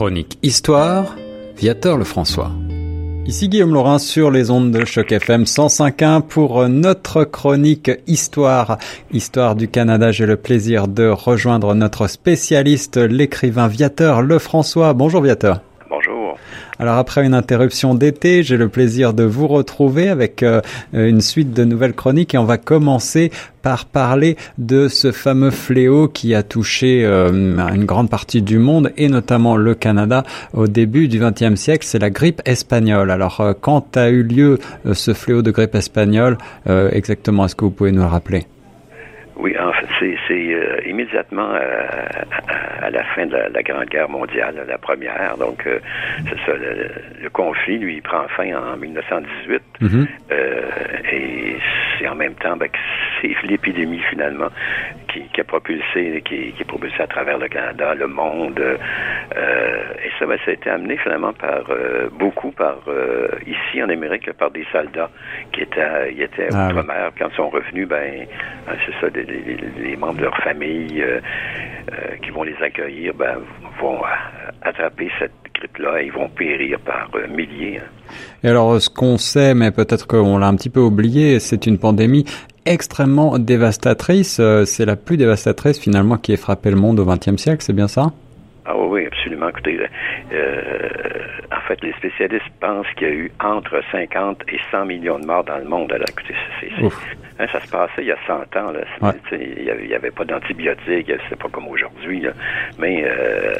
Chronique Histoire, Viateur Lefrançois. Ici Guillaume Laurin sur les ondes de Choc FM 105.1 pour notre chronique Histoire. Histoire du Canada, j'ai le plaisir de rejoindre notre spécialiste, l'écrivain Viateur Lefrançois. Bonjour Viateur. Alors après une interruption d'été, j'ai le plaisir de vous retrouver avec euh, une suite de nouvelles chroniques et on va commencer par parler de ce fameux fléau qui a touché euh, une grande partie du monde et notamment le Canada au début du XXe siècle, c'est la grippe espagnole. Alors euh, quand a eu lieu ce fléau de grippe espagnole, exactement, est-ce que vous pouvez nous le rappeler? Oui, en fait, c'est euh, immédiatement euh, à, la fin de la, Grande Guerre mondiale, la première. Donc, euh, c'est ça, le, conflit, lui, il prend fin en 1918. Mm-hmm. et c'est en même temps ben, que c'est l'épidémie, finalement, qui, a propulsé, qui, qui, est propulsé à travers le Canada, le monde. et ça, ben, ça a été amené, finalement, par beaucoup par, ici, en Amérique, par des soldats qui étaient, ils étaient ah outre-mer. Quand ils sont revenus, ben, c'est ça, des, les, membres de leur famille euh, euh, qui vont les accueillir ben, vont euh, attraper cette milliers. Hein. Et alors, ce qu'on sait, mais peut-être qu'on l'a un petit peu oublié, c'est une pandémie extrêmement dévastatrice. C'est la plus dévastatrice finalement qui ait frappé le monde au XXe siècle, c'est bien ça? Ah oui, absolument. Écoutez, en fait, les spécialistes pensent qu'il y a eu entre 50 et 100 millions de morts dans le monde. Alors, écoutez, Hein, ça se passait il y a 100 ans. Il n'y avait, pas d'antibiotiques, c'est pas comme aujourd'hui. Mais euh,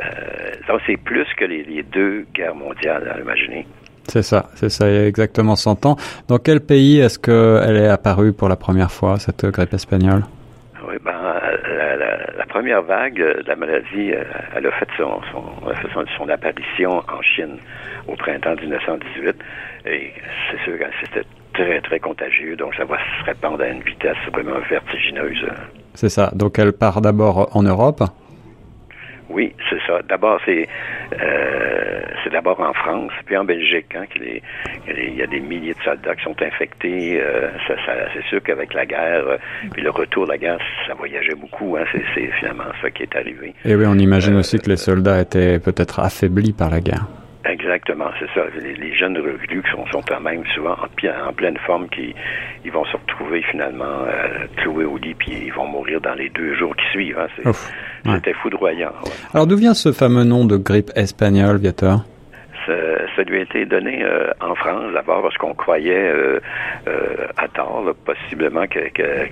c'est plus que les, deux guerres mondiales, imaginez. C'est ça, c'est ça, il y a exactement 100 ans. Dans quel pays est-ce qu'elle est apparue pour la première fois, cette grippe espagnole? Oui, ben, la, première vague de la maladie, euh, elle a fait son, son, son, apparition en Chine au printemps 1918. Et c'est sûr que c'était très, très contagieux, donc ça va se répandre à une vitesse vraiment vertigineuse. C'est ça. Donc elle part d'abord en Europe oui, c'est ça. D'abord, c'est euh, c'est d'abord en France, puis en Belgique. Hein, qu'il il y a des milliers de soldats qui sont infectés. Euh, ça, c'est sûr qu'avec la guerre, euh, puis le retour de la guerre, ça voyageait beaucoup. Hein, c'est finalement ça qui est arrivé. Et oui, on imagine aussi que les soldats étaient peut-être affaiblis par la guerre. Exactement, c'est ça. Les, jeunes recrues qui sont, sont quand même souvent en, en, pleine forme, qui ils vont se retrouver finalement euh, cloués au lit, puis ils vont mourir dans les deux jours qui suivent. Hein. C'était foudroyant. Alors d'où vient ce fameux nom de grippe espagnole, Viateur? Ça, lui a été donné euh, en France, d'abord parce qu'on croyait euh, à tort, possiblement, que,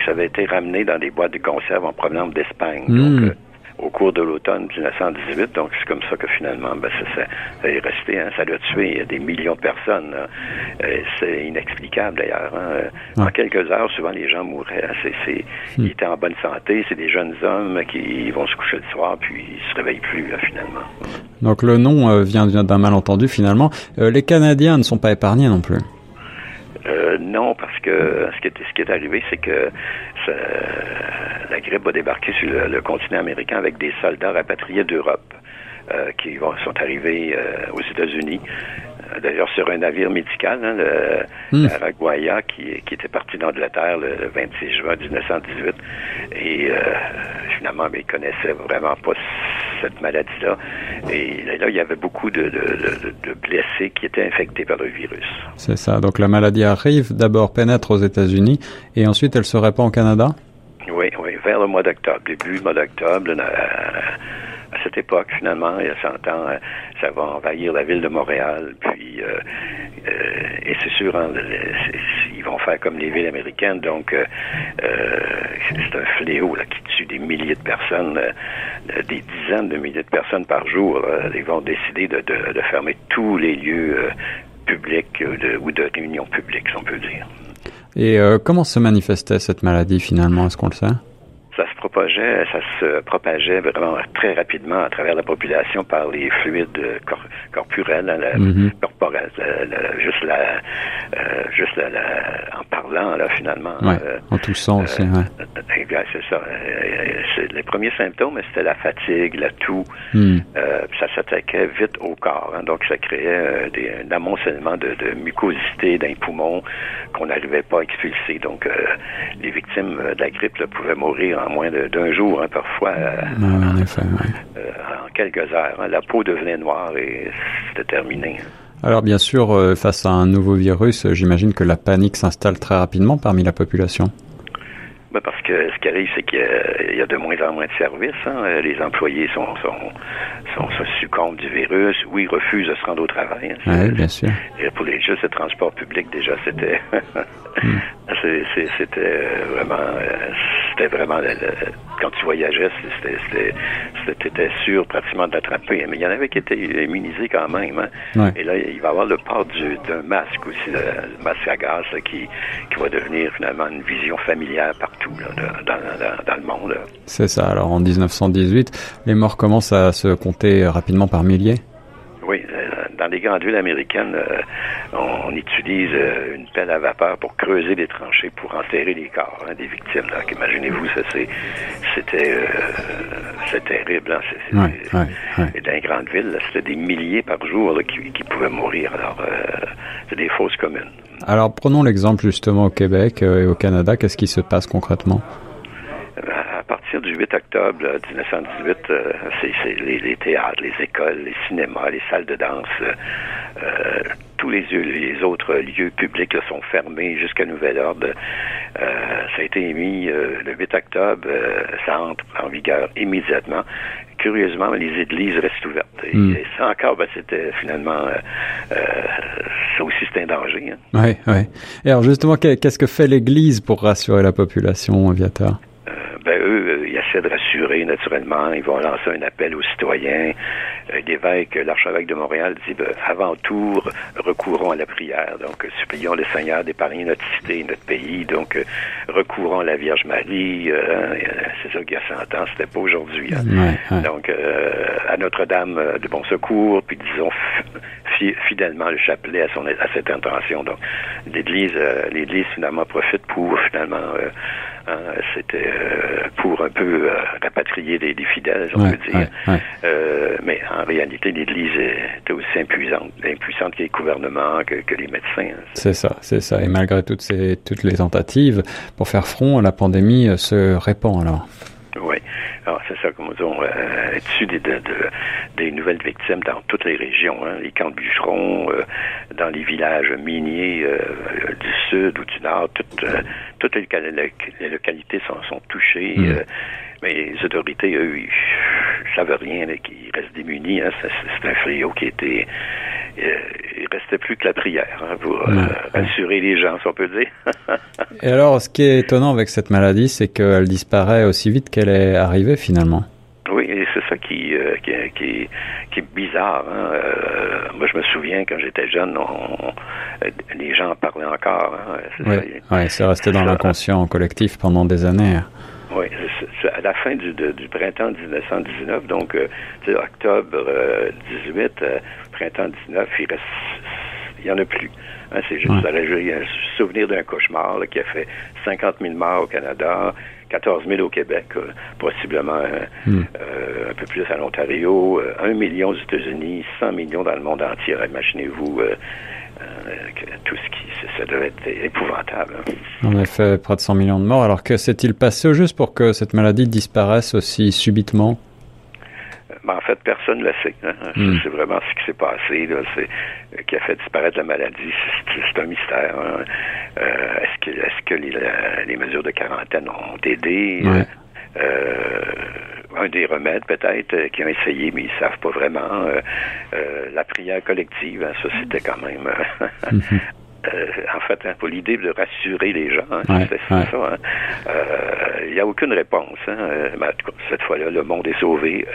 ça avait été ramené dans des boîtes de conserve en provenance d'Espagne. Hmm. Donc, au cours de l'automne 1918. Donc, c'est comme ça que finalement, ben, ça, ça, est resté. Hein, ça a tué des millions de personnes. Euh, c'est inexplicable d'ailleurs. Hein. En quelques heures, souvent, les gens mouraient. Hein. C'est, hmm. Ils étaient en bonne santé. C'est des jeunes hommes qui vont se coucher le soir puis ils se réveillent plus, finalement. Donc, le nom euh, vient d'un malentendu, finalement. Euh, les Canadiens ne sont pas épargnés non plus. Non, parce que ce qui est, ce qui est arrivé, c'est que la grippe va débarquer sur le, continent américain avec des soldats rapatriés d'Europe euh, qui vont, sont arrivés euh, aux États-Unis. Euh, d'ailleurs, sur un navire médical, hein, le hmm. qui, qui, était parti d'Angleterre le, 26 juin 1918. Et finalement, ben, ils connaissaient vraiment pas cette maladie-là. Et là, il y avait beaucoup de, de, blessés qui étaient infectés par le virus. C'est ça. Donc la maladie arrive, d'abord pénètre aux États-Unis et ensuite elle se répand au Canada? Oui, oui, vers le mois d'octobre, début mois d'octobre, cette époque, finalement, il y a 100 ans, euh, ça va envahir la ville de Montréal. Puis, euh, euh, et c'est sûr, hein, ils vont faire comme les villes américaines. Donc, c'est un fléau là, qui tue des milliers de personnes, des dizaines de milliers de personnes par jour. Ils vont décider de, fermer tous les lieux publics ou de réunions publiques, si on peut dire. Et comment se manifestait cette maladie finalement? Est-ce qu'on le sait? Propageait, ça se propageait vraiment très rapidement à travers la population par les fluides corporels, hein, mm-hmm. corporels, juste la, euh, juste en parlant là finalement. Euh, en toussant aussi. Ouais. Euh, c'est ça. les premiers symptômes, c'était la fatigue, la toux. Mm. ça s'attaquait vite au corps, hein. donc ça créait des, un amoncellement de, de mucosité d'un poumon qu'on n'arrivait pas à expulser. Donc les victimes de la grippe pouvaient mourir en en moins d'un jour, hein, parfois. en effet, en quelques heures. Hein. la peau devenait noire et c'était terminé. Alors bien sûr, face à un nouveau virus, j'imagine que la panique s'installe très rapidement parmi la population. Ben parce que ce qui arrive, c'est qu'il y, a de moins en moins de services. Hein. Les employés sont, sont, sont, succombent du virus ou ils refusent de se rendre au travail. Hein. Oui, bien sûr. Et pour les juste le transport public, déjà, c'était hmm. c'était vraiment c'était vraiment quand tu voyageais, c'était sûr pratiquement d'attraper. Mais il y en avait qui étaient immunisés quand même. Hein. Et là, il va y avoir le port d'un masque aussi, le masque à gaz qui, qui va devenir finalement une vision familière partout dans, le monde. C'est ça. Alors en 1918, les morts commencent à se compter rapidement par milliers. Euh, dans les grandes villes américaines, euh, on, utilise euh, une pelle à vapeur pour creuser des tranchées pour enterrer les corps hein, des victimes. Imaginez-vous, ça c'était c'est terrible. Hein, Et dans les grandes villes, c'était des milliers par jour qui, pouvaient mourir. Alors, c'est des fausses communes. Alors, prenons l'exemple justement au Québec et au Canada. Qu'est-ce qui se passe concrètement? Partir du 8 octobre 1918, euh, c'est les, théâtres, les écoles, les cinémas, les salles de danse, euh, tous les, les, autres lieux publics sont fermés jusqu'à nouvel ordre. Euh, ça a été émis le 8 octobre, ça entre en vigueur immédiatement. Curieusement, les églises restent ouvertes. Et, hmm. ça encore, ben, c'était finalement, ça aussi c'est un danger. Oui, hein. oui. Et alors justement, qu'est-ce que fait l'Église pour rassurer la population, Viateur? Ben, eux, euh, ils essaient de rassurer naturellement. Ils vont lancer un appel aux citoyens. Euh, l'évêque, l'archevêque de Montréal dit ben, avant tout, recourons à la prière. Donc, supplions le Seigneur d'épargner notre cité, notre pays. Donc, euh, recourons à la Vierge Marie. c'est ça qu'il y a 100 ans, c'était pas aujourd'hui. Hein. Donc, à Notre-Dame de Bon Secours, puis disons fidèlement le chapelet à, son, à cette intention. Donc, l'Église, l'Église finalement profite pour finalement Hein, c'était euh, pour un peu euh, rapatrier des, fidèles, on peut dire. Euh, mais en réalité, l'Église était aussi impuissante, impuissante que les gouvernements, que, les médecins. Hein. C'est ça, c'est ça. Et malgré toutes ces toutes les tentatives pour faire front, la pandémie se répand alors. Oui. Alors, c'est ça, comme on euh, dessus des, des nouvelles victimes dans toutes les régions, hein, les camps de bûcherons, euh, dans les villages miniers euh, du sud ou du nord, toutes, euh, toutes les, les, localités sont, sont touchées. Mm. mais les autorités, eux, ils savent rien, ils restent démunis. Hein, c'est un fléau qui était euh, il restait plus que la prière hein, pour euh, assurer les gens, si on peut dire. Et alors, ce qui est étonnant avec cette maladie, c'est qu'elle disparaît aussi vite qu'elle est arrivée finalement. Oui, et c'est ça qui, euh, qui, qui, qui, est bizarre. Hein. moi, je me souviens, quand j'étais jeune, on, les gens en parlaient encore. Hein. Oui, c'est resté dans l'inconscient collectif pendant des années. Oui, à la fin du, du printemps 1919, donc octobre 18, printemps 19, il reste, il n'y en a plus. Hein, c'est juste un souvenir d'un cauchemar qui a fait 50 000 morts au Canada, 14 000 au Québec, euh, possiblement euh, hmm. euh, un peu plus à l'Ontario, 1 million aux États-Unis, 100 millions dans le monde entier. Imaginez-vous tout ce qui... Ça devait être épouvantable. Hein. En effet, près de 100 millions de morts. Alors que s'est-il passé juste pour que cette maladie disparaisse aussi subitement? Mais en fait, personne ne le sait. Hein. Hmm. C'est vraiment ce qui s'est passé, là, c'est, qui a fait disparaître la maladie. C'est, un mystère. Hein. Euh, est-ce que, est-ce que les, les, mesures de quarantaine ont aidé? Euh, un des remèdes peut-être euh, qui ont essayé, mais ils savent pas vraiment. la prière collective, hein, ça c'était quand même mhm. Euh, en fait, hein, pour l'idée de rassurer les gens, hein, c'est ça. Hein. Euh, il n'y a aucune réponse. Euh, cette fois-là, le monde est sauvé.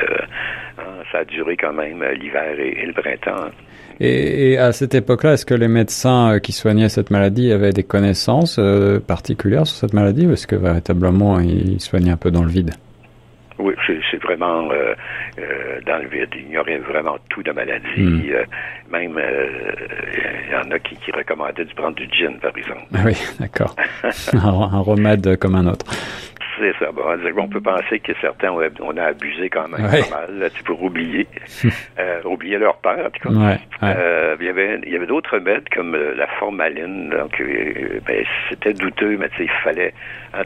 ça a duré quand même l'hiver et, le printemps. Et, à cette époque-là, est-ce que les médecins qui soignaient cette maladie avaient des connaissances particulières sur cette maladie ou est-ce que véritablement ils soignaient un peu dans le vide? Oui, c'est vraiment euh, euh, dans le vide. Il y aurait vraiment tout de maladie. Hmm. Euh, même, il y en a qui, qui, recommandaient de prendre du gin, par exemple. Ah oui, d'accord. un, remède comme un autre. Ça. Bon, on peut penser que certains, on a abusé quand même pas mal, là, pour oublier. oublié leur père, en tout cas. Ouais, il y avait, il y avait d'autres remèdes comme la formaline. Donc, ben, c'était douteux, mais il fallait, hein,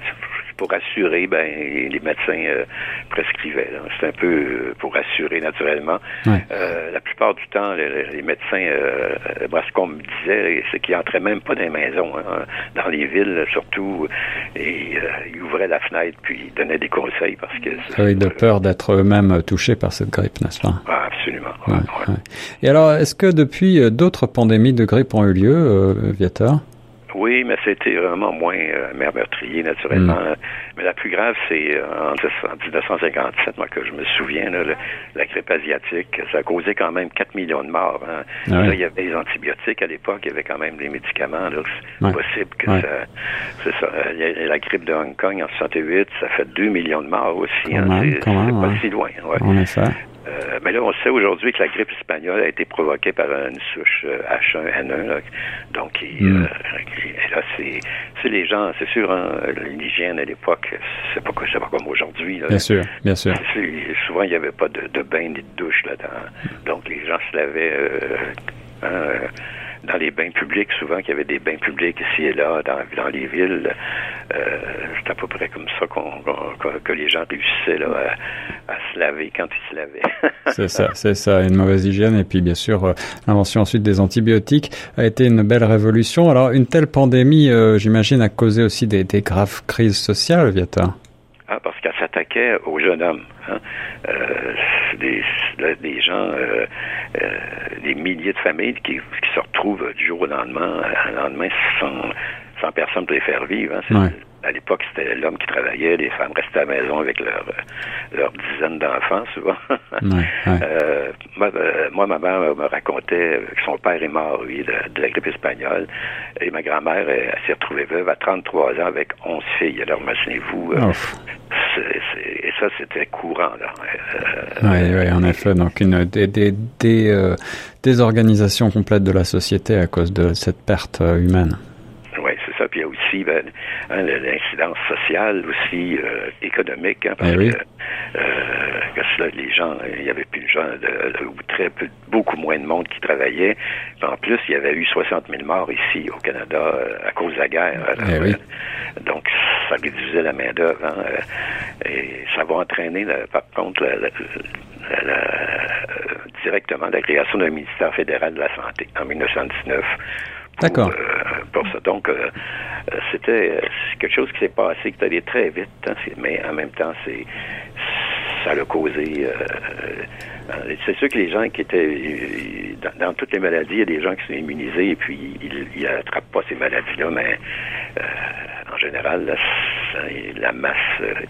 pour assurer, ben, les médecins prescrivaient. C'est un peu pour assurer naturellement. la plupart du temps, les, médecins, ce qu'on me disait, c'est qu'ils n'entraient même pas dans les maisons, hein, dans les villes surtout, et ils ouvraient la fenêtre puis ils donnaient des conseils parce que... Oui, de peur d'être eux-mêmes touchés par cette grippe, n'est-ce pas? Ah, Absolument. Et alors, est-ce que depuis, euh, d'autres pandémies de grippe ont eu lieu, euh, Viator oui, mais c'était vraiment moins euh, meurtrier, naturellement. Mm. Mais la plus grave, c'est euh, en, 1957, moi, que je me souviens, la grippe asiatique. Ça a causé quand même 4 millions de morts. Hein. Ah là, il y avait des antibiotiques à l'époque, il y avait quand même des médicaments. C'est possible que ça... La grippe de Hong Kong en 68, ça fait 2 millions de morts aussi. Hein. C'est pas si loin. Ouais. Euh, mais là, on sait aujourd'hui que la grippe espagnole a été provoquée par une souche H1N1. Euh, Donc, hmm. euh, là, c'est les gens, c'est sûr, hein, l'hygiène à l'époque, c'est pas, pas comme aujourd'hui. Bien sûr, bien sûr. Souvent, il n'y avait pas de, de, bain ni de douche là-dedans. Donc, les gens se lavaient hein, dans les bains publics, souvent qu'il y avait des bains publics ici et là, dans, dans les villes. Euh, c'est à peu près comme ça qu'on, que les gens réussissaient là, à, se laver quand ils se lavaient. c'est ça, c'est ça, une mauvaise hygiène. Et puis, bien sûr, euh, l'invention ensuite des antibiotiques a été une belle révolution. Alors, une telle pandémie, euh, j'imagine, a causé aussi des, des graves crises sociales, Viata. Ah, parce qu'elle s'attaquait aux jeunes hommes. Hein. Euh, des, des gens, euh, euh, des milliers de familles qui, qui, se retrouvent du jour au lendemain, un lendemain sans, sans personne pour les faire vivre. Hein. À l'époque, c'était l'homme qui travaillait, les femmes restaient à la maison avec leur, leur dizaine d'enfants, souvent. euh, moi, euh, moi, ma mère me racontait que son père est mort, oui, de, la grippe espagnole. Et ma grand-mère, s'est retrouvée veuve à 33 ans avec 11 filles. Alors, imaginez-vous, euh, et ça, c'était courant, là. Euh, oui, oui, en effet. Donc, une des, des, des euh, désorganisation complète de la société à cause de cette perte humaine. Oui, c'est ça. Puis il y a aussi ben, hein, l'incidence sociale, aussi euh, économique, hein, parce eh que, euh, les gens, il y avait ou très peu, beaucoup moins de monde qui travaillait. en plus, il y avait eu 60 000 morts ici au Canada euh, à cause de la guerre. Eh donc, ça réduisait la main d'œuvre. Hein, et ça va entraîner, par contre, directement la création d'un ministère fédéral de la santé en 1919 D'accord. Euh, pour ça. Donc, euh, c'était quelque chose qui s'est passé, qui est allé très vite, hein, mais en même temps, c'est ça a causé. Euh, c'est sûr que les gens qui étaient dans, toutes les maladies, il y a des gens qui sont immunisés et puis ils n'attrapent pas ces maladies-là, mais en général, la, masse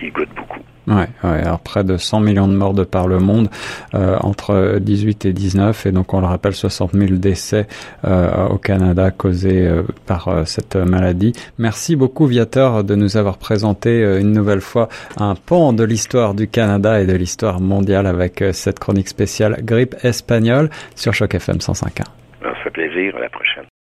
y goûte beaucoup. Ouais, ouais, alors près de 100 millions de morts de par le monde euh, entre 18 et 19 et donc on le rappelle 60 000 décès euh, au Canada causés euh, par euh, cette maladie. Merci beaucoup Viateur de nous avoir présenté euh, une nouvelle fois un pan de l'histoire du Canada et de l'histoire mondiale avec cette chronique spéciale grippe espagnole sur Choc FM 105.1. Ça fait plaisir, à la prochaine.